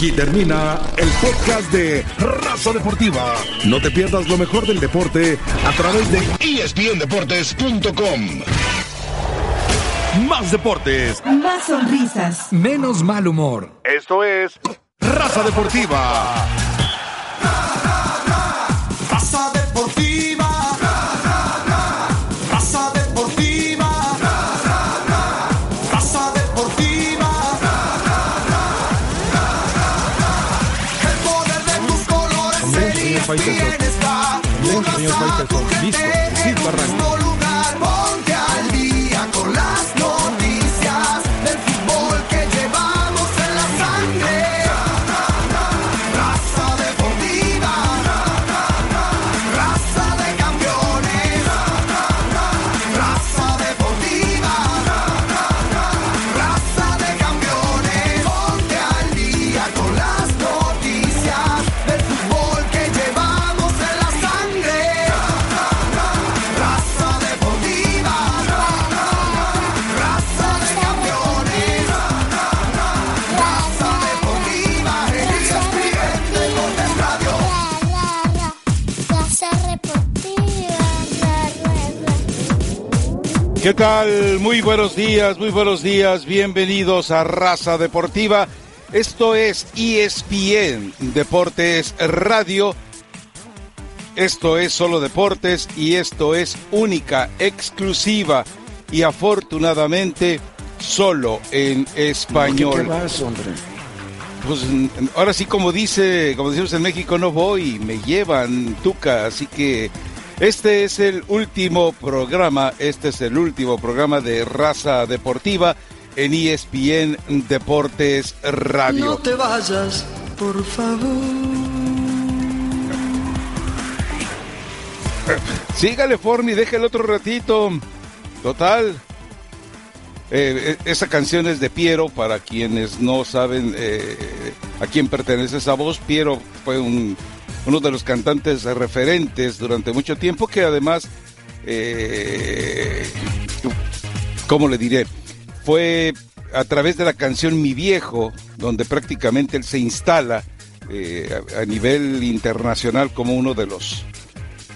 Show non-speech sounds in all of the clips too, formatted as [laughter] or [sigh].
Aquí termina el podcast de Raza Deportiva. No te pierdas lo mejor del deporte a través de ESPNDeportes.com. Más deportes, Más sonrisas. menos mal humor. Esto es Raza Deportiva. Raza deportiva. Raza, tu gente en ¿Qué tal? Muy buenos días, muy buenos días. Bienvenidos a Raza Deportiva. Esto es ESPN Deportes Radio. Esto es solo deportes y esto es única, exclusiva y afortunadamente solo en español. Pues ahora sí, como dice, como decimos en México, no voy, me llevan tuca, así que este es el último programa, este es el último programa de raza deportiva en ESPN Deportes Radio. No te vayas, por favor. Sígale, Forni, déjale otro ratito. Total. Eh, eh, esa canción es de Piero, para quienes no saben eh, a quién pertenece esa voz. Piero fue un, uno de los cantantes referentes durante mucho tiempo que además, eh, ¿cómo le diré? Fue a través de la canción Mi Viejo, donde prácticamente él se instala eh, a, nivel internacional como uno de los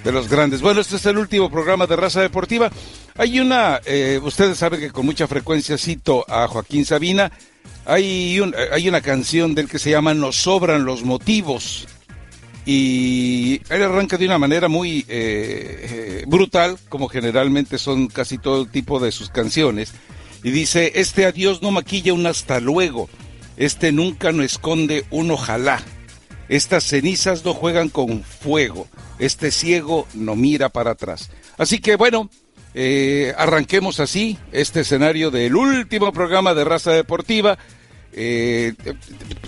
de los grandes. Bueno, este es el último programa de Raza Deportiva. Hay una, eh, ustedes saben que con mucha frecuencia cito a Joaquín Sabina. Hay, un- hay una canción del que se llama Nos sobran los motivos. Y él arranca de una manera muy eh, eh, brutal, como generalmente son casi todo tipo de sus canciones. Y dice, este adiós no maquilla un hasta luego. Este nunca no esconde un ojalá. Estas cenizas no juegan con fuego. Este ciego no mira para atrás. Así que bueno, eh, arranquemos así este escenario del último programa de Raza Deportiva.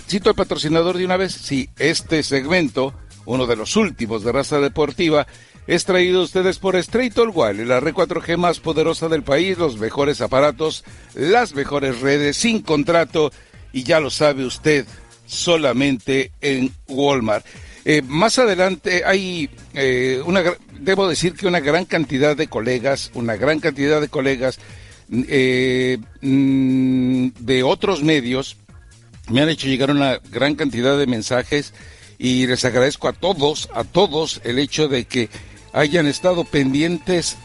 Cito al patrocinador de una vez. Sí, este segmento, uno de los últimos de Raza Deportiva, es traído a ustedes por Straight All Wire, la red 4G más poderosa del país, los mejores aparatos, las mejores redes, sin contrato, y ya lo sabe usted, solamente en Walmart. Eh, más adelante hay eh, una, debo decir que una gran cantidad de colegas, una gran cantidad de colegas eh, mm, de otros medios me han hecho llegar una gran cantidad de mensajes y les agradezco a todos, a todos el hecho de que hayan estado pendientes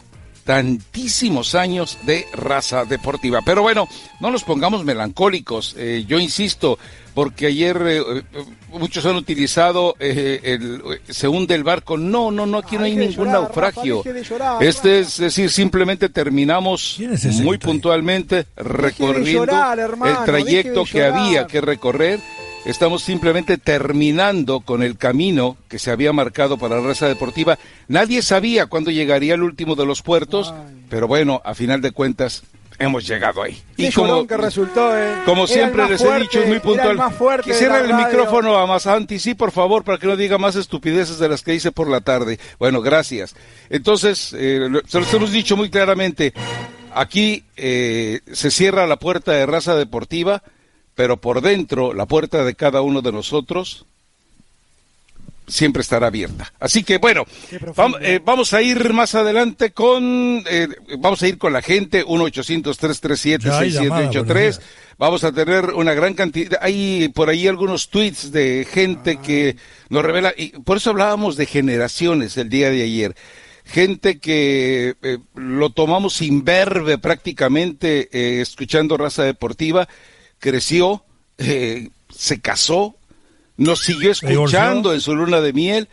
tantísimos años de raza deportiva. Pero bueno, no nos pongamos melancólicos. Eh, yo insisto, porque ayer eh, eh, muchos han utilizado eh, el, eh, se hunde el barco. No, no, no, aquí no hay ningún llorar, naufragio. Rafa, deje de llorar, este es decir, simplemente terminamos muy puntualmente recorriendo llorar, hermano, el trayecto que había que recorrer. Estamos simplemente terminando con el camino que se había marcado para la raza deportiva. Nadie sabía cuándo llegaría el último de los puertos, pero bueno, a final de cuentas hemos llegado ahí. Qué llorón que resultó, eh. Como siempre les fuerte, he dicho, es muy puntual. el Quisiera el radio. micrófono a Masanti, sí, por favor, para que no diga más estupideces de las que hice por la tarde. Bueno, gracias. Entonces, eh, se los hemos dicho muy claramente. Aquí eh, se cierra la puerta de raza deportiva, pero por dentro, la puerta de cada uno de nosotros siempre estará abierta. Así que bueno, vamos, eh, vamos, a ir más adelante con, eh, vamos a ir con la gente, 1-800-337-6783. Vamos a tener una gran cantidad, hay por ahí algunos tweets de gente que nos revela, y por eso hablábamos de generaciones el día de ayer. Gente que eh, lo tomamos sin verbe prácticamente, eh, escuchando raza deportiva, creció, eh, se casó, nos siguió escuchando en su luna de miel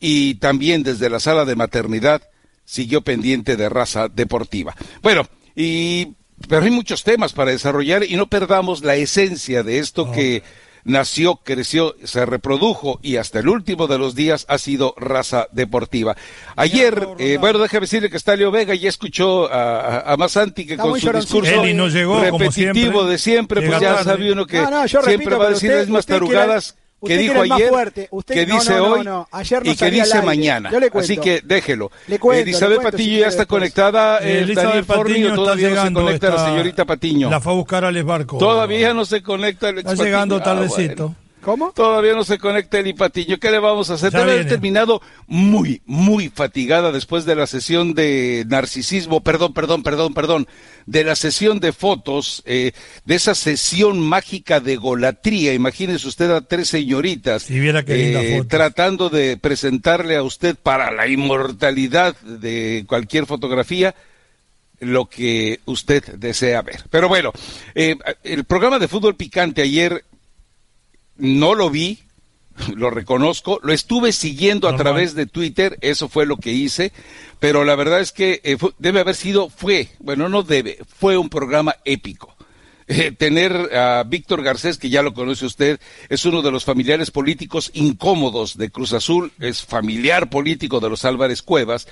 y también desde la sala de maternidad siguió pendiente de raza deportiva. Bueno, y pero hay muchos temas para desarrollar y no perdamos la esencia de esto que nació, creció, se reprodujo y hasta el último de los días ha sido raza deportiva. Ayer, eh, bueno, déjame decirle que está Leo Vega ya escuchó a, a, Masanti que con su discurso repetitivo de siempre, pues ya sabe uno que siempre va a decir las mismas tarugadas que dijo ayer, que dice hoy y que dice mañana. Así que déjelo. Le Elizabeth Patiño ya está conectada. Eh, Daniel Fornillo todavía no se conecta la señorita Patiño. La fue a buscar al barco. Todavía no se conecta el Está llegando tardecito. ¿Cómo? Todavía no se conecta el Patiño. ¿Qué le vamos a hacer? Debe haber terminado muy, muy fatigada después de la sesión de narcisismo, perdón, perdón, perdón, perdón, de la sesión de fotos, eh, de esa sesión mágica de golatría. Imagínese usted a tres señoritas eh, tratando de presentarle a usted para la inmortalidad de cualquier fotografía lo que usted desea ver. Pero bueno, eh, el programa de fútbol picante ayer no lo vi, lo reconozco, lo estuve siguiendo a través de Twitter, eso fue lo que hice, pero la verdad es que eh, debe haber sido, fue, bueno, no debe, fue un programa épico. [laughs] Eh, tener a Víctor Garcés, que ya lo conoce usted, es uno de los familiares políticos incómodos de Cruz Azul, es familiar político de los Álvarez Cuevas,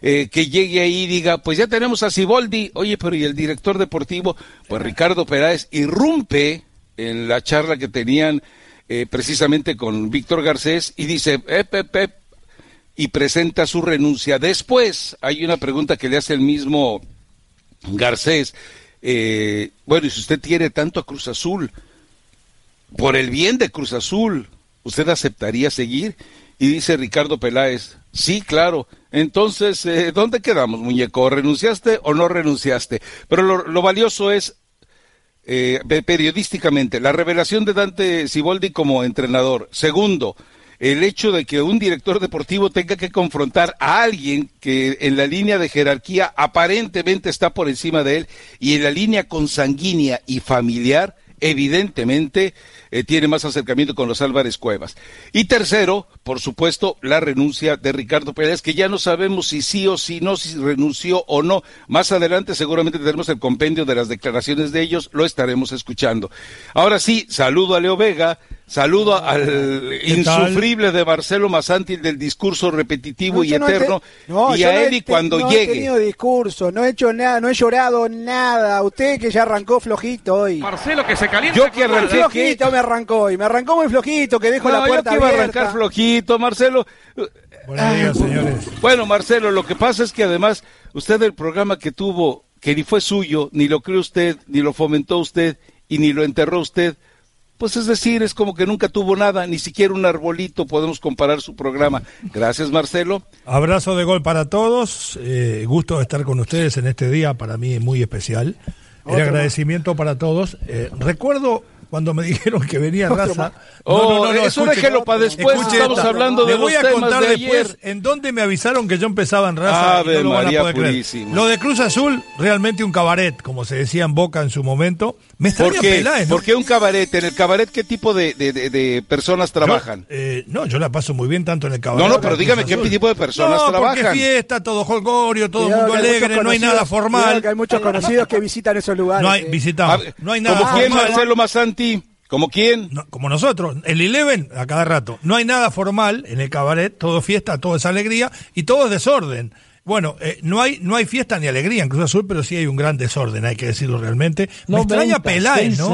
eh, que llegue ahí y diga, pues ya tenemos a Ciboldi, oye, pero ¿y el director deportivo? Pues Ricardo Peráez irrumpe en la charla que tenían eh, precisamente con Víctor Garcés y dice, y presenta su renuncia. Después hay una pregunta que le hace el mismo Garcés. Eh, bueno, y si usted quiere tanto a Cruz Azul, por el bien de Cruz Azul, ¿usted aceptaría seguir? Y dice Ricardo Peláez, sí, claro. Entonces, eh, ¿dónde quedamos, muñeco? ¿Renunciaste o no renunciaste? Pero lo valioso es eh, periodísticamente, la revelación de Dante Siboldi como entrenador. Segundo, el hecho de que un director deportivo tenga que confrontar a alguien que en la línea de jerarquía aparentemente está por encima de él y en la línea consanguínea y familiar, evidentemente eh, tiene más acercamiento con los Álvarez Cuevas. Y tercero, por supuesto, la renuncia de Ricardo Pérez, que ya no sabemos si sí o si no, si renunció o no. Más adelante seguramente tendremos el compendio de las declaraciones de ellos, lo estaremos escuchando. Ahora sí, saludo a Leo Vega, Saludo al insufrible de Marcelo Masanti del discurso repetitivo y eterno. y a él y cuando llegue. No he tenido discurso, no he hecho nada, no he llorado nada. Usted que ya arrancó flojito hoy. Marcelo que se calienta. Yo que arranqué flojito me arrancó hoy, me arrancó muy flojito, que dejo la puerta yo que iba a arrancar flojito, Marcelo. Buenos días, señores. Bueno, Marcelo, lo que pasa es que además usted el programa que tuvo, que ni fue suyo, ni lo creó usted, ni lo fomentó usted y ni lo enterró usted pues es decir, es como que nunca tuvo nada, ni siquiera un arbolito, podemos comparar su programa. Gracias, Marcelo. Abrazo de gol para todos, eh, gusto de estar con ustedes en este día, para mí muy especial. El agradecimiento para todos. Eh, recuerdo cuando me dijeron que venía [laughs] raza. Oh, no, no, no, eso déjelo para después. estamos hablando de voy a contar después en dónde me avisaron que yo empezaba en raza. no María lo, lo de Cruz Azul, realmente un cabaret, como se decía en Boca en su momento. Me extraña ¿Por qué? ¿Por qué un cabaret? ¿En el cabaret qué tipo de, de, personas trabajan? Eh, no, yo la paso muy bien tanto en el cabaret. No, no, pero dígame qué tipo de personas no, trabajan. Porque fiesta, todo holgorio, todo el mundo alegre, no hay nada formal. Que hay muchos conocidos que visitan esos lugares. No hay, visitamos. No hay nada ¿Como quién, Marcelo Masanti? ¿Como quién? como nosotros, el Eleven a cada rato. No hay nada formal en el cabaret, todo fiesta, todo es alegría y todo es desorden. Bueno, eh, no hay no hay fiesta ni alegría en Cruz Azul, pero sí hay un gran desorden, hay que decirlo realmente. Me extraña Peláez, ¿no?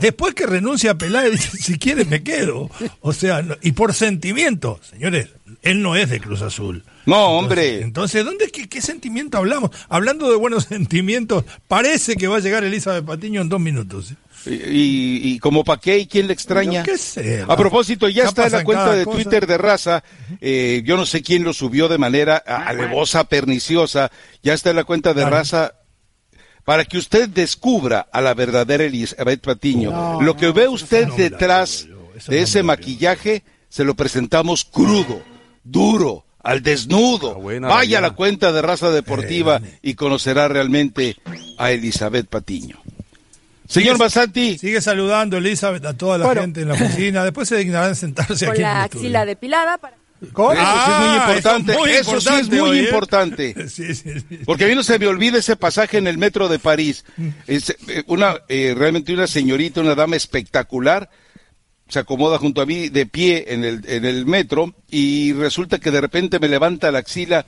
después que renuncia a Peláez, [laughs] dice, si quiere me quedo. O sea, y por sentimiento, señores, él no es de Cruz Azul. No, hombre. Entonces, ¿dónde qué, qué sentimiento hablamos? Hablando de buenos [laughs] sentimientos, parece que va a llegar Elizabeth Patiño en dos minutos. Y, y como pa' qué y quién le extraña. Yo qué sé, A propósito, ya está en la cuenta de cosa. Twitter de raza. eh, yo no sé quién lo subió de manera alevosa, perniciosa. Ya está en la cuenta de Claro. raza. Para que usted descubra a la verdadera Elizabeth Patiño. No, lo que ve usted detrás de ese maquillaje, se lo presentamos crudo, duro, al desnudo. Buena, Vaya a la cuenta de raza deportiva Eh, y conocerá realmente a Elizabeth Patiño. Señor Sigue- Basanti. Sigue saludando Elizabeth a toda la Bueno. gente en la oficina. Después se dignarán sentarse Con aquí en la el axila depilada para... ¿Cómo? Eso sí es muy Ah, importante. eso es muy Eso sí es importante muy ¿eh? importante. [laughs] Sí, sí, sí. Porque a mí no se me olvida ese pasaje en el metro de París. Es, eh, una, eh, realmente una señorita, una dama espectacular, se acomoda junto a mí de pie en el, en el metro y resulta que de repente me levanta la axila.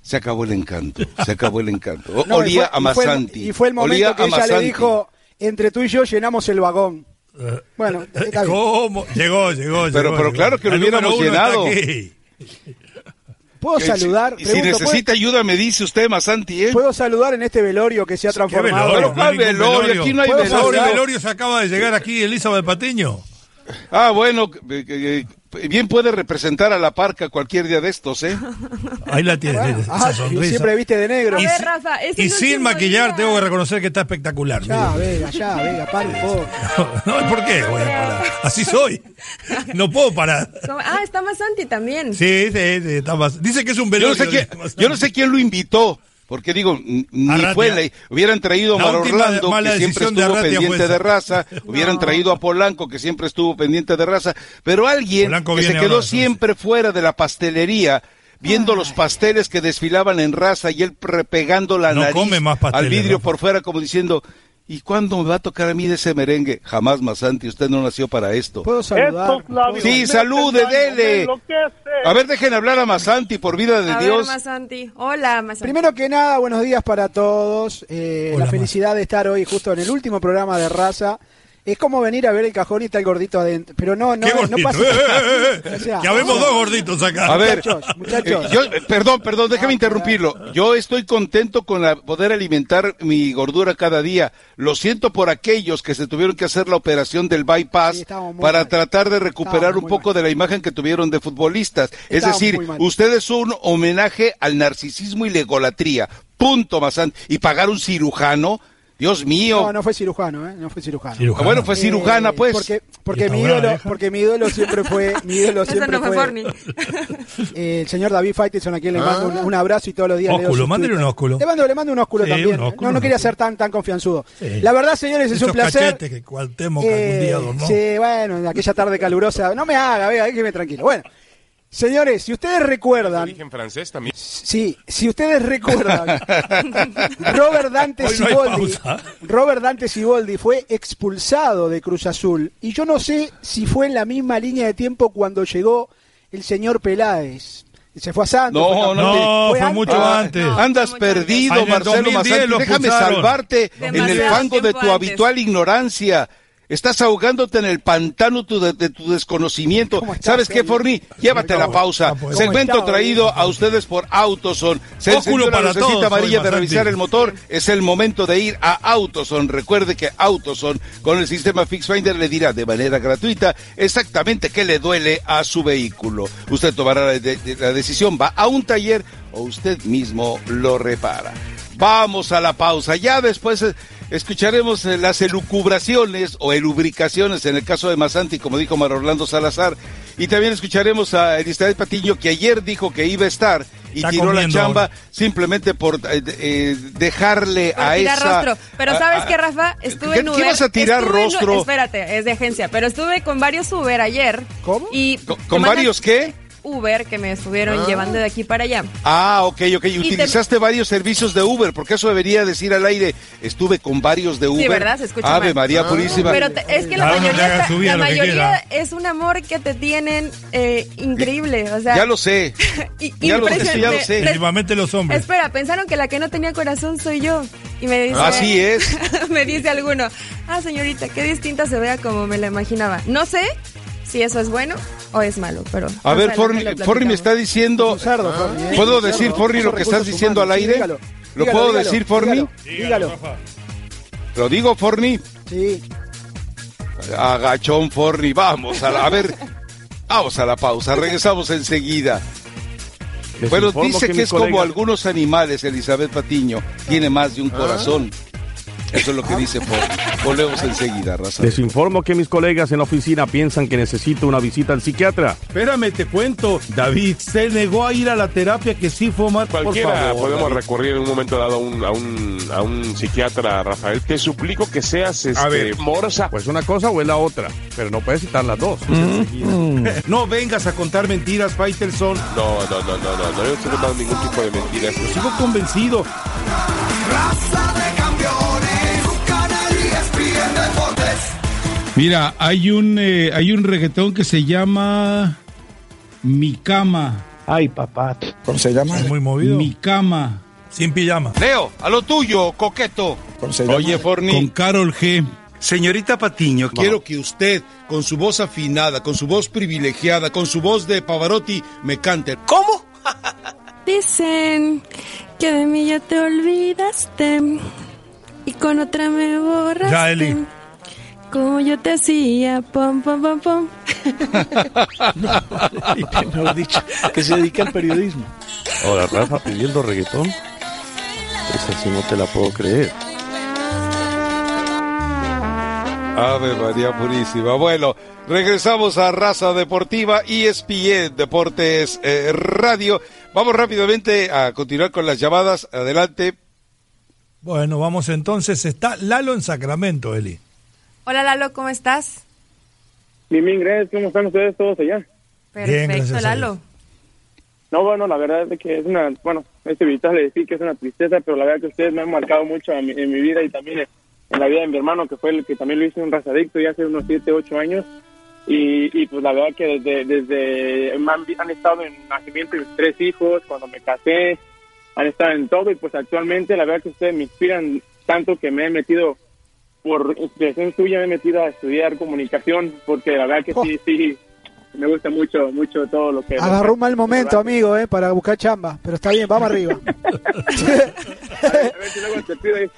Se acabó el encanto, se acabó el encanto. O- [laughs] No, y Olía fue- a y fue el- Masanti. Y fue el momento Olía que ella le dijo, entre tú y yo llenamos el vagón. Bueno, está bien. ¿Cómo? Llegó, llegó, Pero- llegó, pero llegó. claro que lo hubiéramos llenado. ¿Puedo Que saludar? Si, necesita ayuda, me dice usted, Masanti, ¿eh? ¿puedo, saludar en este velorio que se ha ¿Qué transformado? velorio? Pero ¿cuál No hay velorio? Aquí no hay ¿Puedo Sobre el velorio. velorio se acaba de llegar aquí Elizabeth Patiño. Ah, bueno, bien puede representar a la parca cualquier día de estos, ¿eh? [laughs] Ahí la tiene, Bueno, esa ah, y sonrisa. siempre viste de negro. A Y, ver, si- Rafa, es y el sin maquillar día. tengo que reconocer que está espectacular. Ya, venga, ya, venga, pare un poco. [laughs] No, ¿por qué voy a parar? Así soy. No puedo parar. ¿Cómo? Ah, está más Santi también. Sí, sí, sí, está más. Dice que es un Yo no velorio. sé quién, dice, yo no sé quién lo invitó, porque digo, ni Arratia. fue, la- hubieran traído a La Mar última Orlando, que siempre de estuvo Arratia pendiente de raza, [laughs] hubieran traído a Polanco, que siempre estuvo pendiente de raza, pero alguien Polanco que se quedó ahora, siempre fuera de la pastelería, viendo los pasteles que desfilaban en raza y él pegando la No nariz come más pasteles, al vidrio por fuera como diciendo, ¿y cuándo me va a tocar a mí de ese merengue? Jamás, Masanti, usted no nació para esto. ¿Puedo saludar? Sí, salude, dele. A ver, dejen hablar a Masanti, por vida de A ver, Dios. más Santi. Hola, más Santi. Primero que nada, buenos días para todos. Eh, Hola, la felicidad de estar hoy justo en el último programa de raza. Es como venir a ver el cajón y está el gordito adentro. Pero no, no, ¿Qué no gordito? pasa Eh, eh, eh, O sea, ya vemos o sea, dos gorditos acá. A ver, Muchachos, muchachos. eh, yo, eh, perdón, perdón, déjame interrumpirlo. Yo estoy contento con la- poder alimentar mi gordura cada día. Lo siento por aquellos que se tuvieron que hacer la operación del bypass Sí, para mal. tratar de recuperar un poco mal. de la imagen que tuvieron de futbolistas. Es decir, muy mal. usted es un homenaje al narcisismo y la egolatría. Punto, Mazán. Y pagar un cirujano, Dios mío. No, no fue cirujano, ¿eh? No fue cirujano. Cirujano. Ah, bueno, fue cirujana, Eh, pues. Porque, porque ¿Y mi ídolo, porque mi ídolo siempre fue, mi ídolo Eso siempre no fue fue, eh, [laughs] el señor David Faitelson, a quien le mando un, un abrazo y todos los días le Ósculo, tweets. un ósculo. Le mando, le mando un ósculo Sí, también. un ósculo, no, no quería ser tan, tan confianzudo. Sí. La verdad, señores, es Esos un placer. cachetes que Cuauhtémoc algún Eh, día adornó. sí, bueno, en aquella tarde calurosa. No me haga, venga, déjeme tranquilo. Bueno, señores, si ustedes recuerdan, Origen francés también. Sí, si ustedes recuerdan, [laughs] Robert Dante no Siboldi. Robert Dante Siboldi fue expulsado de Cruz Azul y yo no sé si fue en la misma línea de tiempo cuando llegó el señor Peláez. Se fue a Santos. No. No, fue antes. mucho antes. no. Andas mucho perdido, antes. Marcelo 2010 Masanti. lo Déjame salvarte en el fango de tu antes. habitual ignorancia. Estás ahogándote en el pantano tu- de, de tu desconocimiento. ¿Cómo estás, ¿Sabes qué? Forni? Llévate la pausa. Ah, pues. Segmento ¿Cómo está, traído a ustedes por Autoson. Se encendió la todos, amarilla de revisar el motor. Es el momento de ir a Autoson. Recuerde que Autoson, con el sistema FixFinder, le dirá de manera gratuita exactamente qué le duele a su vehículo. Usted tomará la, de- de- la decisión, va a un taller o usted mismo lo repara. Vamos a la pausa. Ya después eh, escucharemos eh, las elucubraciones o elubricaciones en el caso de Masanti, como dijo Mar Orlando Salazar. Y también escucharemos a Elizabeth Patiño, que ayer dijo que iba a estar y Está tiró la chamba simplemente por eh, eh, dejarle Por a tirar esa... rostro. Pero ¿sabes a- qué, Rafa? Estuve ¿Qué- en qué Uber. vas a tirar Estuve en- rostro? espérate, es de agencia. Pero estuve con varios Uber ayer. ¿Cómo? Y ¿Con, con varios qué? Uber que me estuvieron llevando de aquí para allá. Ah, ok, ok. te- Utilizaste varios servicios de Uber, porque eso debería decir al aire. Estuve con varios de Uber. ¿verdad? Se escucha Ave mal. María Purísima. Pero te- es que la mayoría, está- la mayoría es un amor que te tienen eh, increíble. O sea, Ya lo sé. [laughs] y- ya lo sé, ya lo sé. Principalmente los hombres. Espera, pensaron que la que no tenía corazón soy yo. Y me dice. Así es. [laughs] me dice alguno. Ah, señorita, qué distinta se vea como me la imaginaba. No sé si eso es bueno o es malo, pero. A ver, Forni, Forni me está diciendo... Forni, ¿eh? ¿Puedo decir. Forni, lo que estás diciendo humanos, al sí, aire? dígalo. ¿Lo Dígalo, puedo dígalo, decir, Forni? dígalo. Lo digo, Forni. Sí. Agachón Forni, vamos a, la, a ver, vamos a la pausa, regresamos enseguida. Les Bueno, dice que, es como algunos animales, Elizabeth Patiño, tiene más de un corazón. Eso es lo que dice Forni. Volvemos enseguida, raza. Les informo que mis colegas en la oficina piensan que necesito una visita al psiquiatra. Espérame, te cuento. David se negó a ir a la terapia que sí fue. Por Cualquiera favor, podemos David. recurrir en un momento dado a un, a un, a un psiquiatra, Rafael. Te suplico que seas este, ver. morsa. Pues una cosa o es la otra, pero no puedes citar las dos. No vengas a contar mentiras, Faitelson. No, no, no, no, no, no, estoy contando ningún tipo de mentiras. Sigo convencido. Raza de Mira, hay un, eh, hay un reggaetón que se llama Mi Cama. Ay, papá. ¿Cómo se llama? Muy movido. Mi Cama. Sin pijama. Leo, a lo tuyo, coqueto. ¿Cómo se llama? Oye, Forni. Con Carol G. Señorita Patiño, quiero que usted, con su voz afinada, con su voz privilegiada, con su voz de Pavarotti, me cante. ¿Cómo? Dicen que de mí ya te olvidaste y con otra me borraste. Ya, Eli. Como yo te hacía, pom, pom, pom, pom. Mejor dicho, que se dedica al periodismo. Ahora, Rafa pidiendo reggaetón. Esa sí no te la puedo creer. Ave María Purísima. Bueno, regresamos a Raza Deportiva, E ESPN Deportes eh, Radio. Vamos rápidamente a continuar con las llamadas. Adelante. Bueno, vamos entonces. Está Lalo en Sacramento, Eli. Hola Lalo, ¿cómo estás? Bien, bien, gracias. ¿Cómo están ustedes todos allá? Perfecto, gracias a Lalo. No, bueno, la verdad es que es una, bueno, este vital le decir que es una tristeza, pero la verdad que ustedes me han marcado mucho en mi, en mi vida y también en, en la vida de mi hermano, que fue el que también lo hizo un razadicto ya hace unos 7, 8 años. Y, y pues la verdad que desde, desde han, han estado en nacimiento de mis tres hijos, cuando me casé, han estado en todo y pues actualmente la verdad que ustedes me inspiran tanto que me he metido, por inspiración suya, me he metido a estudiar comunicación, porque la verdad que sí, sí, me gusta mucho, mucho todo lo que... Agarró un mal momento, amigo, eh, para buscar chamba. Pero está bien, vamos arriba. A ver, a ver si luego te pido ahí,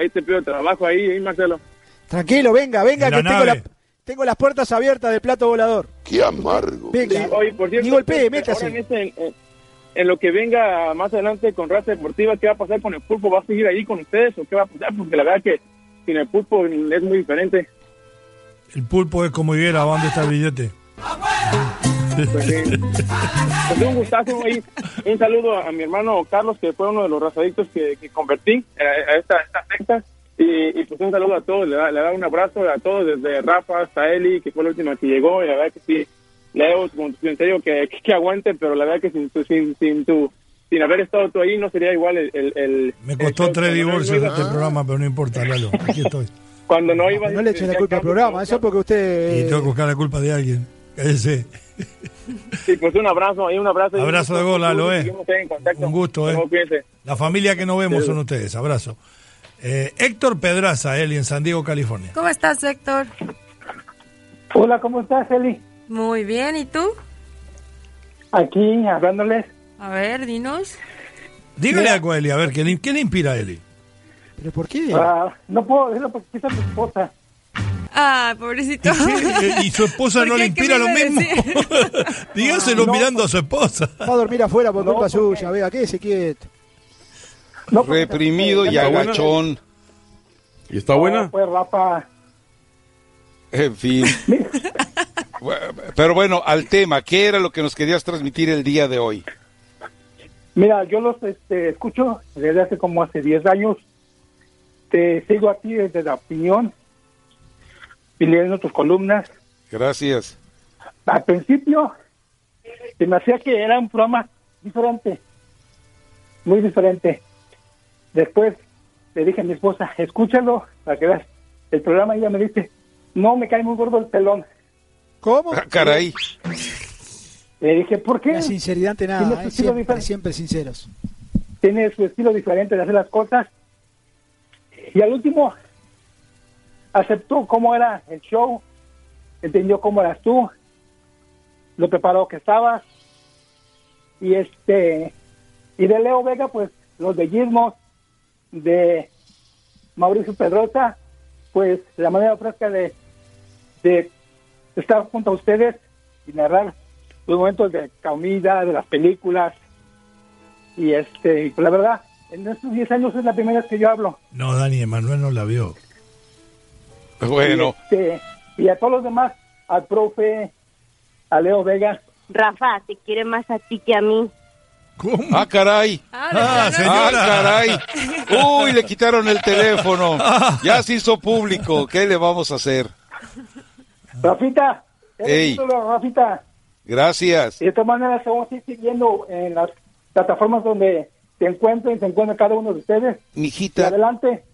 ahí te pido trabajo ahí, ahí Marcelo. Tranquilo, venga, venga, En que la tengo, la- tengo las puertas abiertas del plato volador. Qué amargo. Venga, oye, por cierto, ni golpee, ahora métase. En, este- en- en lo que venga más adelante con raza deportiva, ¿qué va a pasar con el pulpo? ¿Va a seguir ahí con ustedes o qué va a pasar? Porque la verdad que sin el pulpo es muy diferente. El pulpo es como Higuera, ¿dónde está el billete? Pues, sí. Pues, un gustazo ahí. Un saludo a mi hermano Carlos, que fue uno de los razadictos que, que convertí a, a esta, a esta secta. Y, y, pues un saludo a todos, le da, le da un abrazo a todos, desde Rafa hasta Eli, que fue la última que llegó, y la verdad que sí, Leo, en serio, que, que, que aguante, pero la verdad que sin tu, sin, sin tu, sin haber estado tú ahí, no sería igual el... el, el- Me costó tres divorcios iba- este programa, pero no importa, Lalo. Aquí estoy. [laughs] Cuando no iba... No le echen la culpa al programa, eso es porque usted... Y tengo que buscar la culpa de alguien. Cállese. Sí, pues un abrazo, ahí un abrazo. Abrazo de gol, Lalo, eh. Un gusto, eh. La familia que no vemos son ustedes. Abrazo. Eh, Héctor Pedraza, Eli, en San Diego, California. ¿Cómo estás, Héctor? Hola, ¿cómo estás, Eli? Muy bien, ¿y tú? Aquí, hablándoles. A ver, dinos. Dígale algo a Eli, a ver, ¿qué le, qué le inspira a Eli? ¿Pero por qué? Ah, no puedo decirlo porque está mi esposa. Ah, pobrecito. ¿Y su esposa [laughs] ¿Por no le ¿Qué inspira lo mismo? [laughs] Dígaselo No. mirando a su esposa. Va a dormir afuera por No, culpa porque- suya, vea, quédese quieto. No, Reprimido y agachón. ¿Y está buena? No, pues Rafa. En fin. Pero bueno, al tema, ¿qué era lo que nos querías transmitir el día de hoy? Mira, yo los este, escucho desde hace como hace 10 años. Te sigo aquí desde la opinión y leyendo tus columnas. Gracias. Al principio se me hacía que era un programa diferente, muy diferente. Después le dije a mi esposa, escúchalo para que veas el programa y ella me dice, no, me cae muy gordo el pelón. ¿Cómo? Ah, caray. Le dije, ¿por qué? La sinceridad ante Tiene nada, su eh, estilo siempre, diferente. siempre sinceros. tiene su estilo diferente de hacer las cosas. Y al último, aceptó cómo era el show, entendió cómo eras tú, lo preparado que estabas. Y este, y de Leo Vega, pues los bellismos de Mauricio Pedrosa, pues la manera fresca de, de estar junto a ustedes y narrar los momentos de comida, de las películas. Y este, pues la verdad, en estos 10 años es la primera vez que yo hablo. No, Dani Emanuel no la vio. Bueno, Y, este, y a todos los demás, al profe, a Leo Vega. Rafa, te quiere más a ti que a mí. ah, caray. Ah, Ah, señora. caray. Uy, le quitaron el teléfono. [laughs] Ya se hizo público. ¿Qué le vamos a hacer? Rafita, Ey. Rafita. Gracias. Y de todas maneras, te vamos a ir siguiendo en las plataformas donde se encuentren, se encuentra cada uno de ustedes. Y Mijita, adelante.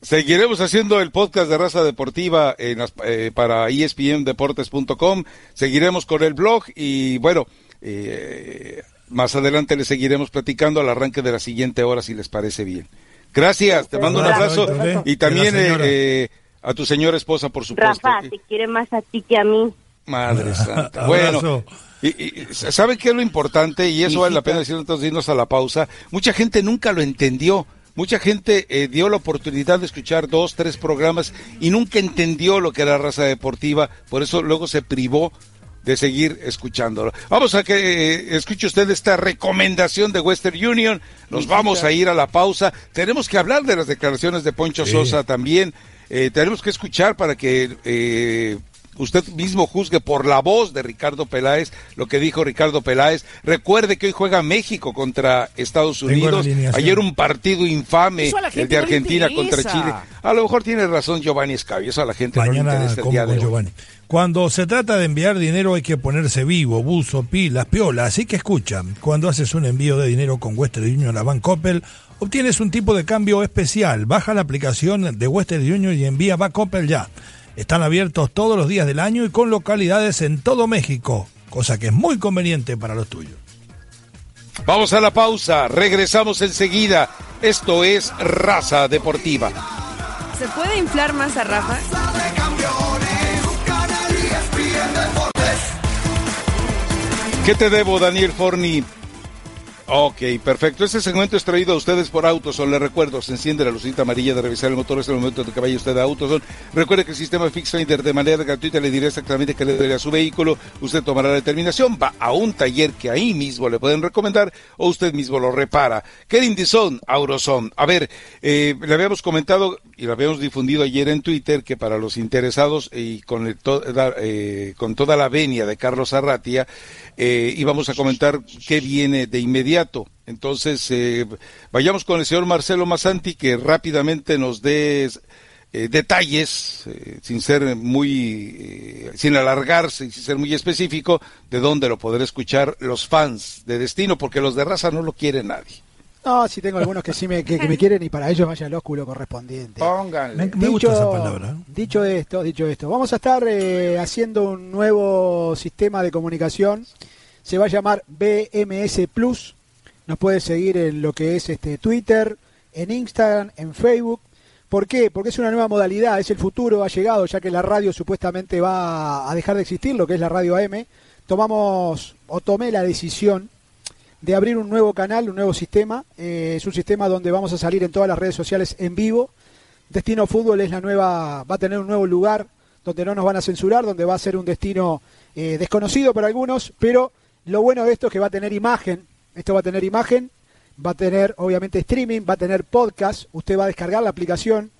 seguiremos haciendo el podcast de Raza Deportiva en las- eh, para espndeportes.com. Seguiremos con el blog y bueno, eh, más adelante le seguiremos platicando al arranque de la siguiente hora si les parece bien. Gracias, te mando un Abrazo, y también eh, eh, a tu señora esposa, por supuesto. Rafa, te quiere más a ti que a mí. Madre [laughs] santa. Bueno, y, y, ¿saben qué es lo importante? Y eso vale la pena decirlo antes de irnos a la pausa. Mucha gente nunca lo entendió. Mucha gente eh, dio la oportunidad de escuchar dos, tres programas y nunca entendió lo que era raza deportiva. Por eso luego se privó de seguir escuchándolo. Vamos a que eh, escuche usted esta recomendación de Western Union. Nos vamos a ir a la pausa. Tenemos que hablar de las declaraciones de Poncho Sí. Sosa también. Eh, tenemos que escuchar para que eh, usted mismo juzgue por la voz de Ricardo Peláez lo que dijo Ricardo Peláez. Recuerde que hoy juega México contra Estados Unidos. Ayer un partido infame, el de no Argentina contra. Chile. A lo mejor tiene razón Giovanni Escabio, eso a la gente no le Mañana interesa el día con de hoy. Giovanni. Cuando se trata de enviar dinero hay que ponerse vivo, buzo, pilas, piola. Así que escucha, cuando haces un envío de dinero con Western Union a Bancoppel, obtienes un tipo de cambio especial. Baja la aplicación de Western Union y envía Bancoppel ya. Están abiertos todos los días del año y con localidades en todo México, cosa que es muy conveniente para los tuyos. Vamos a la pausa, regresamos enseguida. Esto es Raza Deportiva. ¿Se puede inflar más a Rafa? ¿Qué te debo, Daniel Forni? Ok, perfecto. Este segmento es traído a ustedes por Autoson. Le recuerdo, se enciende la lucita amarilla de revisar el motor. Es el momento de que vaya usted a Autoson. Recuerde que el sistema Fix Finder de manera gratuita le dirá exactamente qué le debe a su vehículo. Usted tomará la determinación, va a un taller que ahí mismo le pueden recomendar o usted mismo lo repara. ¿Qué Indison? Auroson. A ver, eh, le habíamos comentado y lo habíamos difundido ayer en Twitter que para los interesados y con, el to- eh, con toda la venia de Carlos Arratia, eh, íbamos a comentar qué viene de inmediato. Entonces, eh, vayamos con el señor Marcelo Masanti que rápidamente nos dé eh, detalles, eh, sin ser muy, eh, sin alargarse y sin ser muy específico, de dónde lo podrá escuchar los fans de Destino, porque los de raza no lo quiere nadie. No, sí tengo algunos que sí me, que, que me quieren y para ellos vaya el ósculo correspondiente. Pónganle. Me, me gusta esa palabra. Dicho esto, dicho esto, vamos a estar eh, haciendo un nuevo sistema de comunicación. Se va a llamar BMS Plus. Nos puede seguir en lo que es este Twitter, en Instagram, en Facebook. ¿Por qué? Porque es una nueva modalidad, es el futuro, ha llegado, ya que la radio supuestamente va a dejar de existir, lo que es la radio AM. Tomamos o tomé la decisión de abrir un nuevo canal, un nuevo sistema. Eh, es un sistema donde vamos a salir en todas las redes sociales en vivo. Destino Fútbol es la nueva, va a tener un nuevo lugar donde no nos van a censurar, donde va a ser un destino eh, desconocido para algunos, pero lo bueno de esto es que va a tener imagen. Esto va a tener imagen, va a tener obviamente streaming, va a tener podcast. Usted va a descargar la aplicación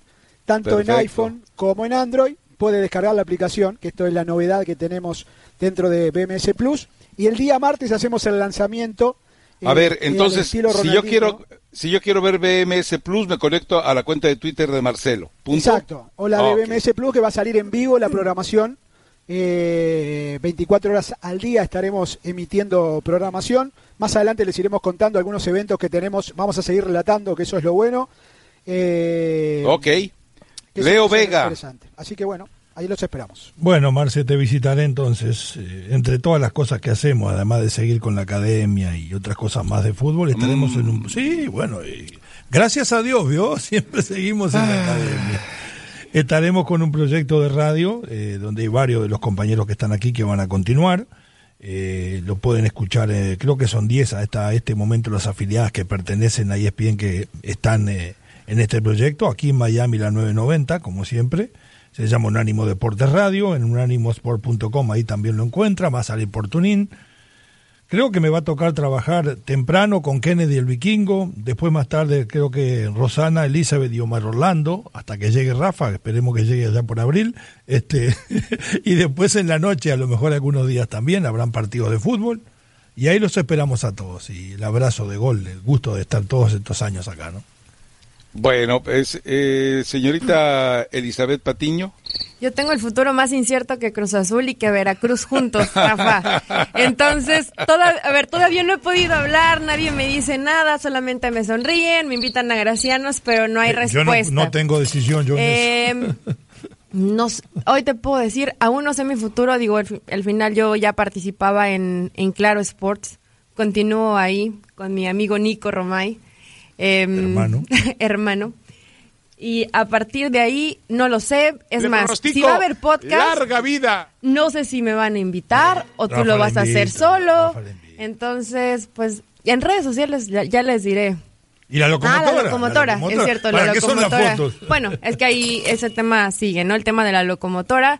tanto en iPhone como en Android. Puede descargar la aplicación, que esto es la novedad que tenemos dentro de BMS Plus. Y el día martes hacemos el lanzamiento. A eh, ver, eh, entonces, si yo quiero, si yo quiero ver BMS Plus, me conecto a la cuenta de Twitter de Marcelo. ¿Punto? Exacto. O la Ah, de ok. BMS Plus que va a salir en vivo la programación. Eh, 24 horas al día estaremos emitiendo programación. Más adelante les iremos contando algunos eventos que tenemos. Vamos a seguir relatando, que eso es lo bueno. Eh, Ok. Leo Vega. interesante. Así que bueno, ahí los esperamos. Bueno, Marce, te visitaré entonces. Eh, entre todas las cosas que hacemos, además de seguir con la academia y otras cosas más de fútbol, estaremos en un... Sí, bueno, y gracias a Dios, ¿vio? [laughs] Siempre seguimos en la academia. Estaremos con un proyecto de radio, eh, donde hay varios de los compañeros que están aquí que van a continuar. Eh, lo pueden escuchar, eh, creo que son 10 hasta este momento las afiliadas que pertenecen a ESPN que están en este proyecto, aquí en Miami la 990, como siempre. se llama Unánimo Deportes Radio, en unánimosport.com ahí también lo encuentra, va a salir por Tunín. Creo que me va a tocar trabajar temprano con Kennedy el Vikingo, después más tarde creo que Rosana, Elizabeth y Omar Orlando, hasta que llegue Rafa, esperemos que llegue allá por abril, este [laughs] y después en la noche, a lo mejor algunos días también, habrán partidos de fútbol, y ahí los esperamos a todos, y el abrazo de gol, el gusto de estar todos estos años acá, ¿no? Bueno, pues, eh, señorita Elizabeth Patiño. Yo tengo el futuro más incierto que Cruz Azul y que Veracruz juntos, [laughs] Rafa. Entonces, toda, a ver, todavía no he podido hablar, nadie me dice nada, solamente me sonríen, me invitan a Gracianos, pero no hay Eh, Yo respuesta. no, no tengo decisión, yo en eso. Eh, no sé, hoy te puedo decir, aún no sé mi futuro, digo, al final yo ya participaba en, en Claro Sports, continúo ahí con mi amigo Nico Romay. Em, Hermano. [laughs] hermano. Y a partir de ahí, no lo sé, es Le más, si va a haber podcast, Larga vida. no sé si me van a invitar o tú Rafa lo le vas a hacer invita, solo. Entonces, pues, en redes sociales ya, ya les diré. Y la Ah, locomotora. la locomotora, la es cierto, la ¿Para qué son las locomotora. fotos? Bueno, es que ahí ese tema sigue, ¿no? El tema de la locomotora.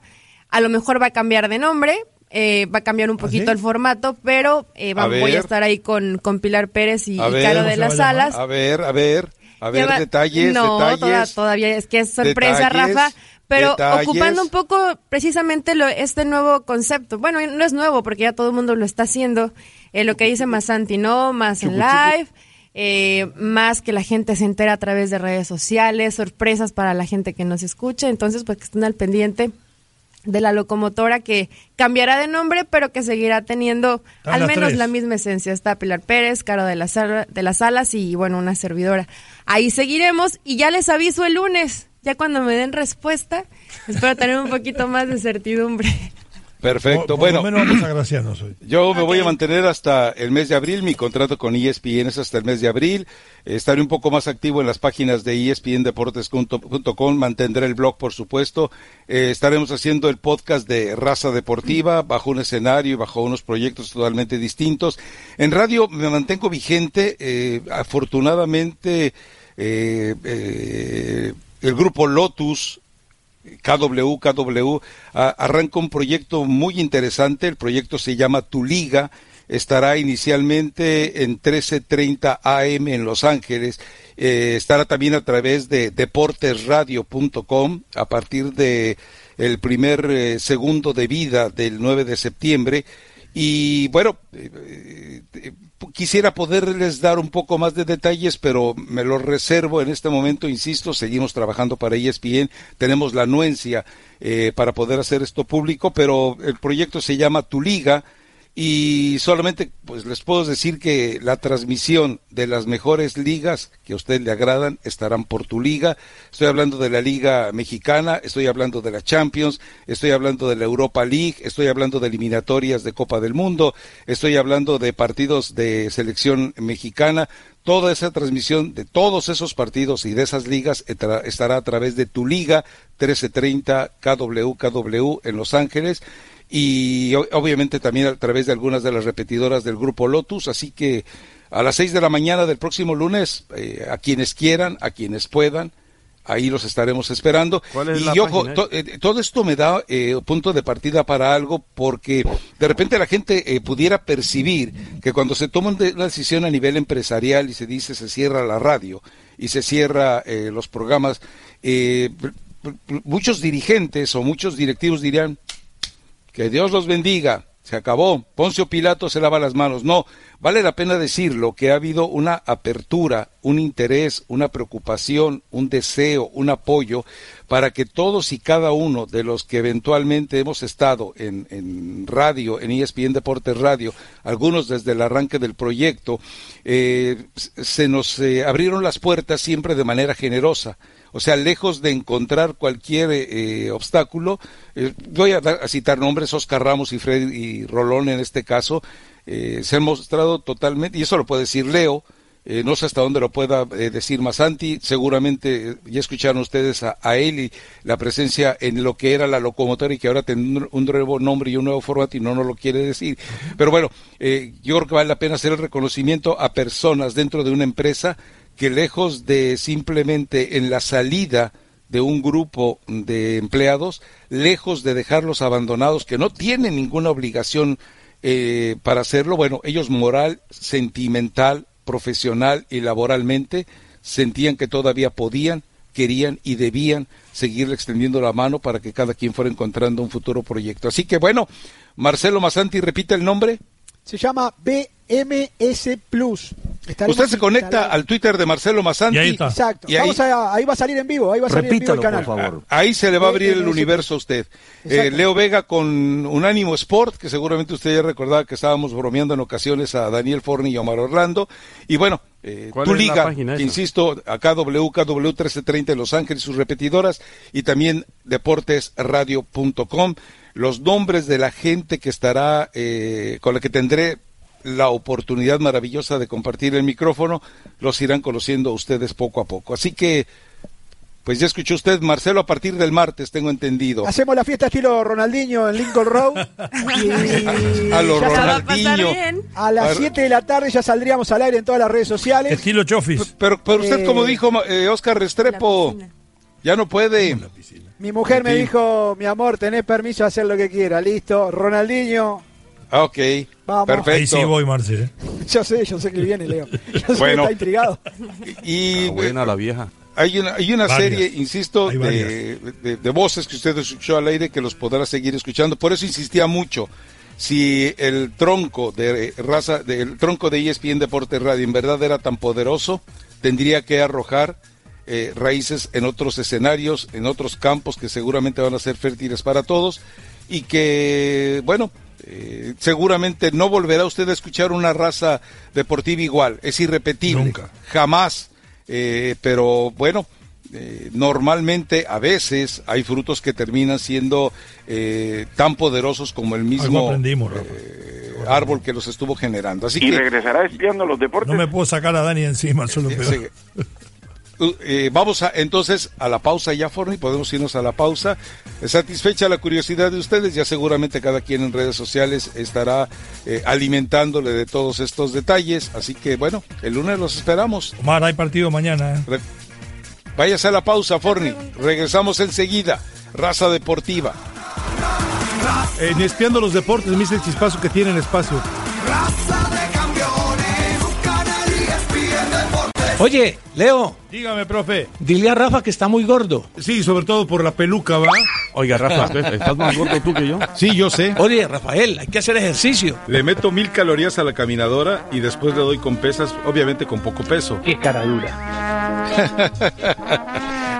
A lo mejor va a cambiar de nombre, eh, va a cambiar un poquito ¿Ah, sí? el formato, pero eh, va- A voy a estar ahí con, con Pilar Pérez y, Caro ¿cómo de las va? Salas. A ver, a ver, a ver, Lleva- detalles, no, detalles. toda- todavía es que es sorpresa, detalles, Rafa. Pero detalles. ocupando un poco precisamente lo, este nuevo concepto. Bueno, no es nuevo porque ya todo el mundo lo está haciendo. Eh, lo que dice Masanti, ¿no? Más en live. eh, más que la gente se entera a través de redes sociales, sorpresas para la gente que nos escucha. Entonces, pues que estén al pendiente de la locomotora que cambiará de nombre, pero que seguirá teniendo Están al menos tres. la misma esencia. Está Pilar Pérez, Caro de las, de las Alas y, bueno, una servidora. Ahí seguiremos y ya les aviso el lunes, ya cuando me den respuesta. Espero tener un poquito más de certidumbre. [laughs] Perfecto, Por- por bueno. lo menos vamos a Gracianos hoy. [clears throat] Yo me voy a mantener hasta el mes de abril, mi contrato con ESPN es hasta el mes de abril, estaré un poco más activo en las páginas de espndeportes.com, mantendré el blog por supuesto, Eh, estaremos haciendo el podcast de Raza Deportiva bajo un escenario y bajo unos proyectos totalmente distintos. En radio me mantengo vigente, eh, afortunadamente eh, eh, el grupo Lotus KW, KW, arranca un proyecto muy interesante, el proyecto se llama Tu Liga, estará inicialmente en 1330 AM en Los Ángeles, eh, estará también a través de deportesradio.com a partir de el primer eh, segundo de vida del 9 de septiembre y bueno, eh, quisiera poderles dar un poco más de detalles, pero me lo reservo en este momento, insisto, seguimos trabajando para ESPN, tenemos la anuencia eh, para poder hacer esto público, pero el proyecto se llama Tu Liga y solamente pues les puedo decir que la transmisión de las mejores ligas que a usted le agradan estarán por tu liga. Estoy hablando de la Liga Mexicana, estoy hablando de la Champions, estoy hablando de la Europa League, estoy hablando de eliminatorias de Copa del Mundo, estoy hablando de partidos de selección mexicana. Toda esa transmisión de todos esos partidos y de esas ligas estará a través de tu liga 1330 KWKW en Los Ángeles y obviamente también a través de algunas de las repetidoras del grupo Lotus, así que a las seis de la mañana del próximo lunes, eh, a quienes quieran, a quienes puedan, ahí los estaremos esperando. ¿Cuál es y la ojo, to- eh, todo esto me da eh, punto de partida para algo porque de repente la gente eh, pudiera percibir que cuando se toma una decisión a nivel empresarial y se dice se cierra la radio y se cierra eh, los programas, eh, muchos dirigentes o muchos directivos dirían, que Dios los bendiga. Se acabó. Poncio Pilato se lava las manos. No, vale la pena decirlo que ha habido una apertura, un interés, una preocupación, un deseo, un apoyo para que todos y cada uno de los que eventualmente hemos estado en, en radio, en ESPN Deportes Radio, algunos desde el arranque del proyecto, eh, se nos eh, abrieron las puertas siempre de manera generosa. O sea, lejos de encontrar cualquier eh, obstáculo, eh, voy a, dar- a citar nombres, Oscar Ramos y Fred y Rolón en este caso, eh, se han mostrado totalmente, y eso lo puede decir Leo, eh, no sé hasta dónde lo pueda eh, decir Masanti, seguramente eh, ya escucharon ustedes a, él y la presencia en lo que era la locomotora y que ahora tiene un, nuevo nombre y un nuevo formato y no nos lo quiere decir. Pero bueno, eh, yo creo que vale la pena hacer el reconocimiento a personas dentro de una empresa que lejos de simplemente en la salida de un grupo de empleados, lejos de dejarlos abandonados, que no tienen ninguna obligación eh, para hacerlo, bueno, ellos moral, sentimental, profesional y laboralmente sentían que todavía podían, querían y debían seguir extendiendo la mano para que cada quien fuera encontrando un futuro proyecto. Así que bueno, Marcelo Masanti, repite el nombre. Se llama BMS Plus. Estaremos Usted se conecta instalados. al Twitter de Marcelo Masanti. Exacto. Y ahí, Vamos a- ahí va a salir en vivo. Ahí va a salir en vivo el canal. ahí se le va a abrir el BMS universo a usted. Eh, Exacto. Leo Vega con Unánimo Sport, que seguramente usted ya recordaba que estábamos bromeando en ocasiones a Daniel Forni y Omar Orlando. Y bueno, eh, ¿Cuál tu liga, que insisto, acá WKW 1330 en Los Ángeles, sus repetidoras, y también deportesradio.com. Los nombres de la gente que estará, eh, con la que tendré la oportunidad maravillosa de compartir el micrófono, los irán conociendo ustedes poco a poco. Así que, pues ya escuchó usted, Marcelo, a partir del martes, tengo entendido. Hacemos la fiesta estilo Ronaldinho en Lincoln Road. [laughs] y A lo Ronaldinho. A las 7 de la tarde ya saldríamos al aire en todas las redes sociales. Estilo Chofis. Pero, pero usted, Eh, como dijo eh, Oscar Restrepo, ya no puede. Mi mujer me dijo, mi amor, tenés permiso de hacer lo que quiera. Listo. Ronaldinho, ok, Vamos. perfecto. Ahí sí voy, Marcelo. [laughs] yo sé, yo sé que viene, Leo. [laughs] Yo sé Bueno. que está intrigado. Y Buena la vieja. hay una, hay una Varias. serie, insisto, Hay de, de- de voces que usted escuchó al aire que los podrá seguir escuchando. Por eso insistía mucho. Si el tronco de raza, del tronco de ESPN Deportes Radio en verdad era tan poderoso, tendría que arrojar eh, raíces en otros escenarios, en otros campos que seguramente van a ser fértiles para todos y que, bueno, eh, seguramente no volverá usted a escuchar una raza deportiva igual, es irrepetible, jamás, Eh, pero bueno, eh, normalmente a veces hay frutos que terminan siendo eh, tan poderosos como el mismo aprendimos, Rafa. eh, árbol que los estuvo generando. Así y que regresará espiando los deportes. No me puedo sacar a Dani encima, solo peor. sí. Uh, eh, vamos a, entonces a la pausa ya, Forni, podemos irnos a la pausa. Satisfecha la curiosidad de ustedes, ya seguramente cada quien en redes sociales estará eh, alimentándole de todos estos detalles. Así que bueno, el lunes los esperamos. Omar, hay partido mañana. ¿eh? Re- Váyase a la pausa, Forni. Regresamos enseguida. Raza Deportiva. En Espiando los Deportes, el chispazo que tiene el espacio. Oye, Leo. Dígame, profe. Dile a Rafa que está muy gordo. Sí, sobre todo por la peluca, ¿va? Oiga, Rafa, ¿estás más gordo tú que yo? Sí, yo sé. Oye, Rafael, hay que hacer ejercicio. Le meto mil calorías a la caminadora y después le doy con pesas, obviamente con poco peso. Qué cara dura.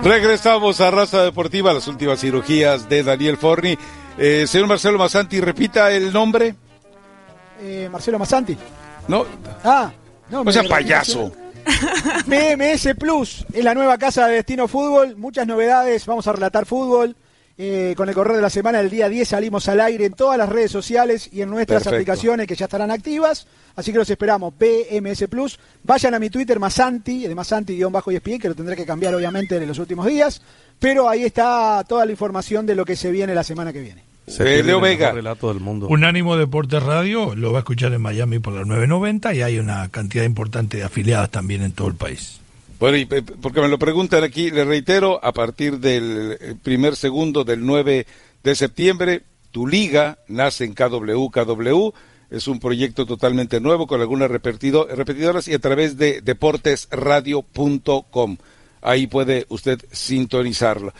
[laughs] Regresamos a Raza Deportiva, las últimas cirugías de Daniel Forni. Eh, señor Marcelo Masanti, repita el nombre. Eh, Marcelo Masanti. No, Ah, no. no sea payaso. [laughs] BMS Plus es la nueva casa de Destino Fútbol. Muchas novedades. Vamos a relatar fútbol. Eh, con el correo de la semana, el día 10 salimos al aire en todas las redes sociales y en nuestras Perfecto. aplicaciones que ya estarán activas. Así que los esperamos. BMS Plus. Vayan a mi Twitter, Masanti, de Masanti-ESPN, que lo tendré que cambiar obviamente en los últimos días. Pero ahí está toda la información de lo que se viene la semana que viene. Se pierde Leo el mejor Vega. relato del mundo. Unánimo Deportes Radio lo va a escuchar en Miami por las 9.90 y hay una cantidad importante de afiliadas también en todo el país. Bueno, y eh, porque me lo preguntan aquí, le reitero, a partir del eh, primer segundo del 9 de septiembre, tu liga nace en KW, KW, es un proyecto totalmente nuevo con algunas repetido- repetidoras y a través de deportesradio.com. Ahí puede usted sintonizarlo.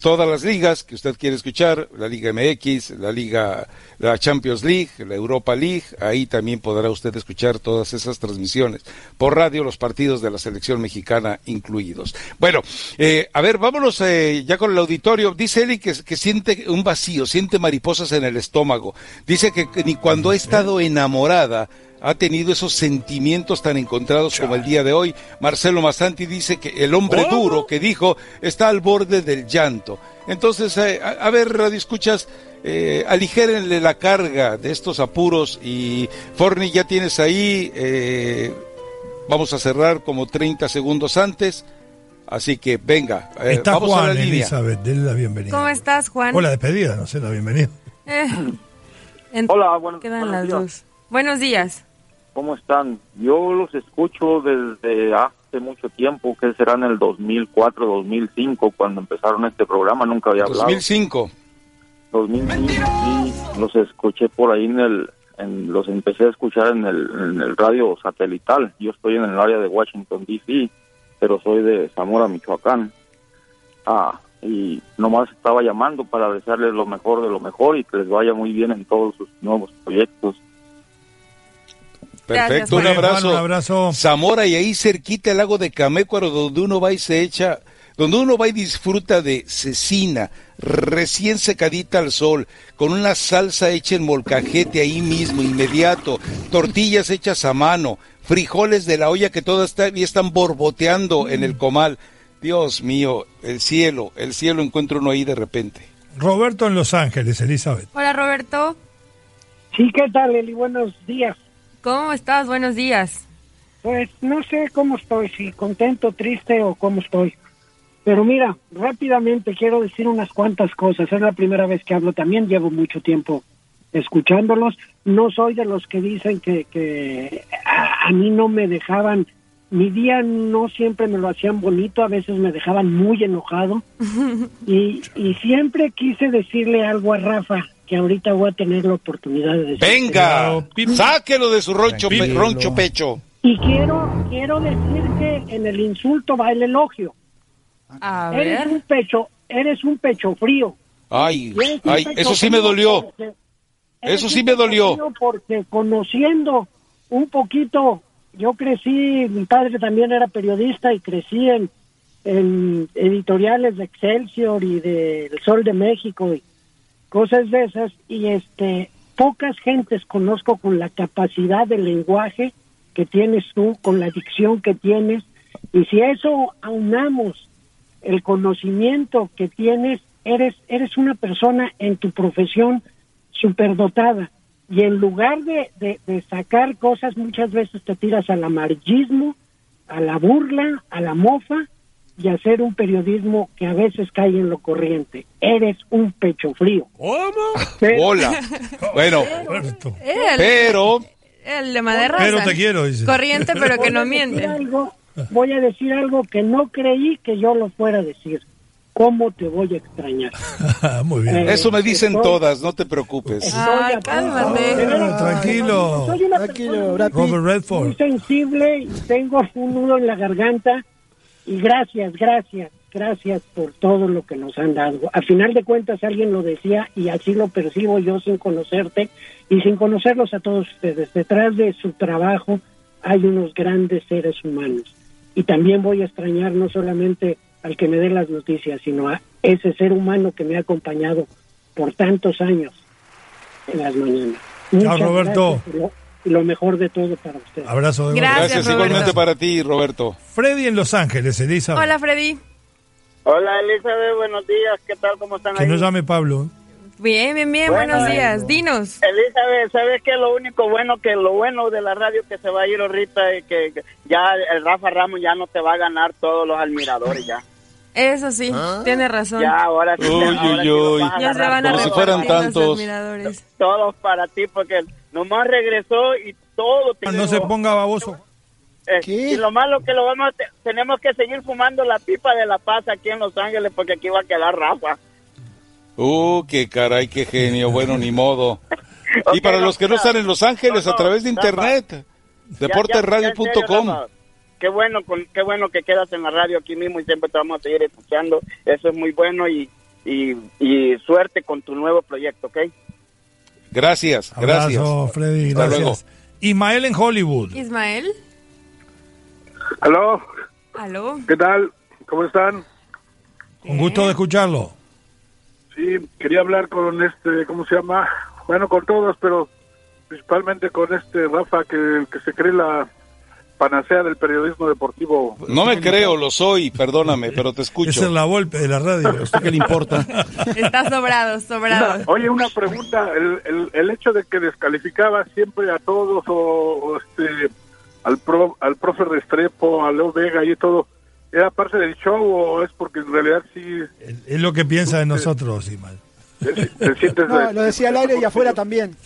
Todas las ligas que usted quiere escuchar, la Liga MX, la Liga, la Champions League, la Europa League, ahí también podrá usted escuchar todas esas transmisiones. Por radio, los partidos de la selección mexicana incluidos. Bueno, eh, a ver, vámonos eh, ya con el auditorio. Dice Eli que, siente un vacío, siente mariposas en el estómago. Dice que, que ni cuando ha estado enamorada ha tenido esos sentimientos tan encontrados como el día de hoy. Marcelo Masanti dice que el hombre duro que dijo está al borde del llanto. Entonces, eh, a, a ver, Radio Escuchas, eh, aligérenle la carga de estos apuros y Forni ya tienes ahí, eh, vamos a cerrar como 30 segundos antes. Así que venga, eh, Está vamos a Juan, la línea. Elizabeth, denle la bienvenida. ¿Cómo estás, Juan? O la despedida, no sé, la bienvenida. Eh, Hola, buenos- Quedan buenos las días. dos. Buenos días. ¿Cómo están? Yo los escucho desde hace mucho tiempo, que será en el 2004, 2005, cuando empezaron este programa, nunca había hablado. 2005. 2005, y los escuché por ahí en el, en, los empecé a escuchar en el, en el radio satelital. Yo estoy en el área de Washington, D.C., pero soy de Zamora, Michoacán. Ah, y nomás estaba llamando para desearles lo mejor de lo mejor y que les vaya muy bien en todos sus nuevos proyectos. Perfecto, un abrazo. un abrazo. Zamora y ahí cerquita el lago de Camécuaro, donde uno va y se echa, donde uno va y disfruta de cecina, recién secadita al sol, con una salsa hecha en molcajete ahí mismo, inmediato, tortillas hechas a mano, frijoles de la olla que todas están borboteando en el comal. Dios mío, el cielo, el cielo encuentra uno ahí de repente. Roberto en Los Ángeles, Elizabeth. Hola, Roberto. Sí, ¿qué tal, Eli? Buenos días. ¿Cómo estás? Buenos días. Pues no sé cómo estoy, si contento, triste o cómo estoy. Pero mira, rápidamente quiero decir unas cuantas cosas. Es la primera vez que hablo también, llevo mucho tiempo escuchándolos. No soy de los que dicen que, que a, a mí no me dejaban, mi día no siempre me lo hacían bonito, a veces me dejaban muy enojado. [laughs] Y, y siempre quise decirle algo a Rafa, que ahorita voy a tener la oportunidad de decir. Venga, sáquelo de su roncho, pe- roncho pecho. Y quiero, quiero decir que en el insulto va el elogio. A Eres ver. un pecho, eres un pecho frío. Ay, ay, pecho eso sí me dolió. porque- Eso sí me dolió. Porque conociendo un poquito, yo crecí, mi padre también era periodista y crecí en, en editoriales de Excelsior y del Sol de México y cosas de esas y este pocas gentes conozco con la capacidad de lenguaje que tienes tú, con la dicción que tienes. Y si eso aunamos el conocimiento que tienes, eres eres una persona en tu profesión superdotada. Y en lugar de, de, de sacar cosas muchas veces te tiras al amarillismo, a la burla, a la mofa y hacer un periodismo que a veces cae en lo corriente. Eres un pecho frío. ¿Cómo? Hola. [laughs] Bueno, El, pero el de madera. Pero te quiero, dice. Corriente, pero que no miente. algo- voy a decir algo que no creí que yo lo fuera a decir. ¿Cómo te voy a extrañar? [laughs] Muy bien. Eh, eso me dicen estoy- todas, no te preocupes. Ay, cálmate. Tranquilo. Soy una Tranquilo. Robert Redford. muy sensible y tengo un nudo en la garganta y gracias, gracias, gracias por todo lo que nos han dado. A final de cuentas alguien lo decía y así lo percibo yo sin conocerte y sin conocerlos a todos ustedes. Detrás de su trabajo hay unos grandes seres humanos y también voy a extrañar no solamente al que me dé las noticias, sino a ese ser humano que me ha acompañado por tantos años en las mañanas. Muchas Roberto. gracias lo- y lo mejor de todo para ustedes. Abrazo de Gracias, Gracias igualmente para ti, Roberto. Freddy en Los Ángeles, Elizabeth. Hola, Freddy. Hola Elizabeth, buenos días, ¿qué tal? ¿Cómo están Que ahí? no llame Pablo. Bien, bien, bien. Bueno, Buenos eh, días. Dinos. Elizabeth, ¿sabes qué? Lo único bueno que lo bueno de la radio que se va a ir ahorita es que ya el Rafa Ramos ya no te va a ganar todos los admiradores ya. Eso sí, tiene razón. Ya ahora sí, Uy, ahora uy, uy. Ya se van a Como si todos. fueran tantos. admiradores. Todos para ti porque nomás regresó y todo te No se ponga baboso. Eh. Y lo malo que lo vamos a te- tenemos que seguir fumando la pipa de la paz aquí en Los Ángeles porque aquí va a quedar Rafa. Uh, qué caray, qué genio. Bueno, ni modo. [laughs] Y para los que no están en Los Ángeles, No, a través de internet, Rafa. Qué bueno, con, qué bueno que quedas en la radio aquí mismo y siempre te vamos a seguir escuchando. Eso es muy bueno y, y, y suerte con tu nuevo proyecto, ¿ok? Gracias, gracias. Abrazo, Freddy. Hasta Gracias. Ismael en Hollywood. Ismael. Aló, Aló. ¿qué tal? ¿Cómo están? Un gusto de escucharlo. Sí, quería hablar con este, ¿cómo se llama? Bueno, con todos, pero principalmente con este Rafa que, que se cree la panacea del periodismo deportivo. No me creo, lo soy, perdóname, pero te escucho. Esa es la golpe de la radio. ¿A usted qué le importa? Está sobrado, sobrado. Una- oye, una pregunta, el, el, el hecho de que descalificaba siempre a todos o, o, este al pro, al profe Restrepo, a Leo Vega y todo, ¿era parte del show o es porque en realidad sí Es lo que piensa de nosotros, Ismael. Te sientes... No, lo decía al aire y afuera también.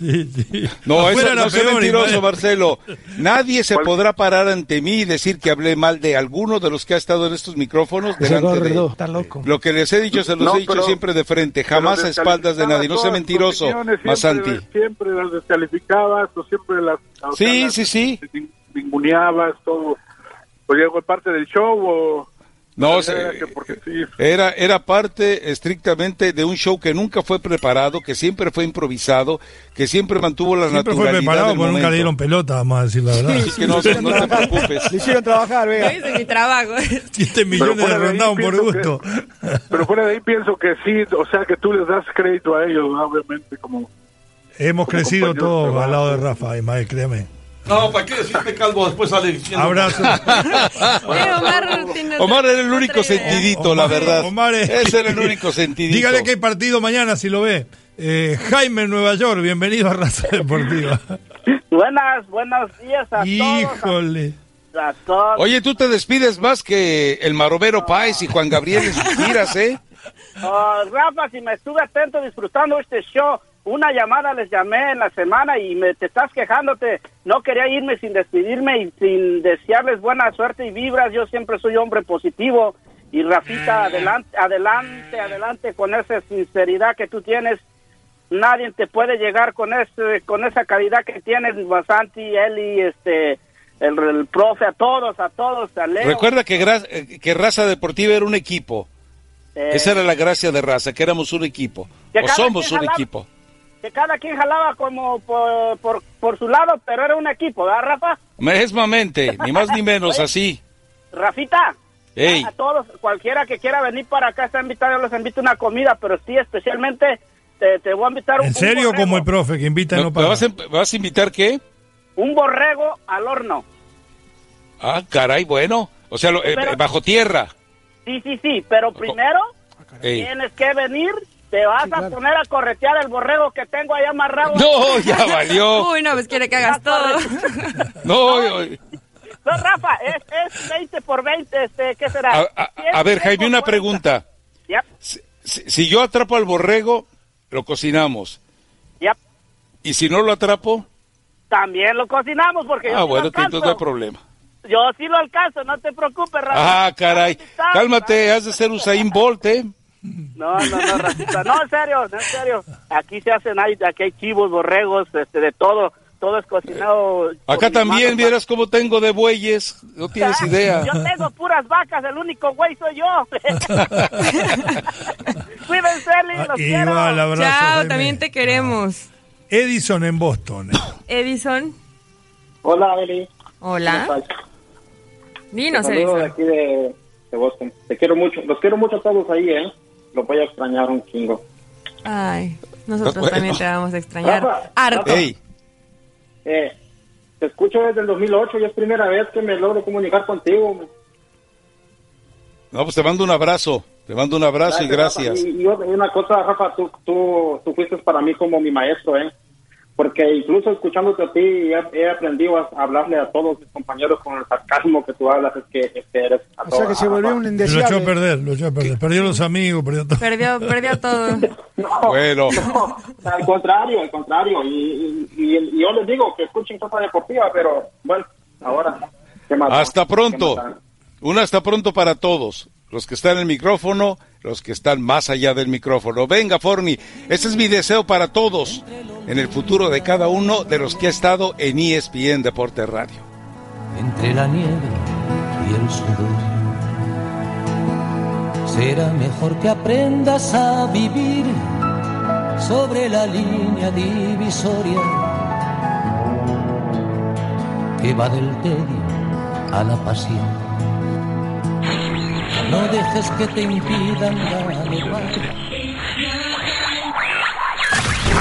No, Afuera eso no peor, mentiroso. Marcelo. Nadie se podrá parar ante mí y decir que hablé mal de alguno de los que ha estado en estos micrófonos delante de está loco. Lo que les he dicho, se los No, he dicho pero- siempre de frente, jamás a espaldas de nadie. No descalificabas mentiroso, opiniones, Masanti. Siempre, siempre las descalificabas o siempre las... o Sí, sea, las sí, sí. ninguneabas, todo. Pues llegó parte del show o... No, Era se- que porque sí. Era, era parte estrictamente de un show que nunca fue preparado, que siempre fue improvisado, que siempre mantuvo la Siempre fue naturalidad preparado, del pero nunca le dieron pelota, vamos a decir la verdad. Así que no, no te preocupes. Le hicieron trabajar, vea. hice mi trabajo. 7 millones de rondados por gusto. Pero fuera de ahí pienso que sí, o sea que tú les das crédito a ellos, ¿no? obviamente, como... Hemos Como crecido todos al lado de Rafa, Ismael, créeme. No, ¿para qué decirte calvo después sale diciendo... Abrazo. [laughs] Omar, Omar era el único sentidito, la verdad. Omar es- Ese era el único [laughs] sentidito. Dígale que hay partido mañana si lo ve. Eh, Jaime en Nueva York, bienvenido a Raza Deportiva. [laughs] Buenas, buenos días a Híjole. todos. A todos. Oye, tú te despides más que el Maromero Páez y Juan Gabriel en sus giras, ¿eh? Oh, Rafa, si me estuve atento disfrutando este show, una llamada les llamé en la semana y me te estás quejándote. No quería irme sin despedirme y sin desearles buena suerte y vibras. Yo siempre soy hombre positivo. Y Rafita, adelante, adelante, adelante con esa sinceridad que tú tienes. Nadie te puede llegar con ese, con esa calidad que tienes, Basanti, Eli, este, el, el profe, a todos, a todos, a Leo. Recuerda que, eh, que Raza Deportiva era un equipo. Eh, Esa era la gracia de Raza, que éramos un equipo. O somos un equipo. Que cada quien jalaba como por, por, por su lado, pero era un equipo, ¿verdad, Rafa? Mesmamente, ni más ni menos, así. Rafita, Ey, a todos, cualquiera que quiera venir para acá está invitado, yo los invito a una comida, pero sí, especialmente te, te voy a invitar un, ¿En un serio borrego, como el profe que invita y ¿me no me paga? vas, a, me vas a invitar qué? un borrego al horno. Ah, caray, bueno. O sea, lo- eh, bajo tierra. Sí, sí, sí, pero primero tienes que venir, te vas a poner a corretear el borrego que tengo ahí amarrado. No, ya valió. [laughs] Uy, no, pues quiere que hagas todo. No, [laughs] No, Rafa, es, es 20 por 20, este, ¿qué será? a, a- a ver, Jaime, una pregunta. Yep, Si, si yo atrapo al borrego, lo cocinamos. yep. Y si no lo atrapo, También lo cocinamos porque yo ah, sí bueno, lo entonces alcanzo. no hay problema. Yo sí lo alcanzo, no te preocupes, Rafa. Ah, caray. Cálmate, has de ser Usain Bolt, ¿eh? No, no, no, Rafita. No, en serio, no, en serio. Aquí se hacen, hay, aquí hay chivos, borregos, este, de todo. Todo es cocinado. Acá también vieras cómo tengo de bueyes. No tienes Ah, idea. Yo tengo puras vacas, el único güey soy yo. [laughs] Cuídense, Eli, los quiero. Igual, abrazo. Chao, Jaime. también te queremos. Edison en Boston. Edison, Hola, Eli. hola. Dinos, saludo de Edison. aquí de, de Boston. Te quiero mucho. Los quiero mucho a todos ahí, ¿eh? Los voy a extrañar un chingo. Ay, nosotros Bueno. también te vamos a extrañar. Rafa, Harto. Eh, te escucho desde el 2008 y es primera vez que me logro comunicar contigo. no, pues te mando un abrazo. Te mando un abrazo y gracias. Y, y una cosa, Rafa, tú, tú, tú fuiste para mí como mi maestro, ¿eh? Porque incluso escuchándote a ti he, he aprendido a hablarle a todos mis compañeros con el sarcasmo que tú hablas, es que, es que eres a O sea que se volvió un Lo echó a indeseable. perder, lo echó a perder. Perdió los amigos, perdió todo. Perdió, perdió [laughs] todo. Bueno, No, al contrario, al contrario. Y, y- y- y yo les digo que escuchen cosa deportiva, pero bueno, ahora. ¿qué más? hasta ¿Qué pronto. más? Un hasta pronto para todos. Los que están en el micrófono, los que están más allá del micrófono. Venga, Forni, ese es mi deseo para todos en el futuro de cada uno de los que ha estado en ESPN Deporte Radio. entre la nieve y el sudor. Será mejor que aprendas a vivir sobre la línea divisoria que va del tedio a la pasión. No dejes que te impidan.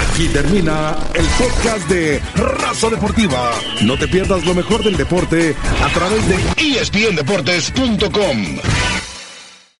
Aquí termina el podcast de Raza Deportiva. No te pierdas lo mejor del deporte a través de ESPNDeportes.com.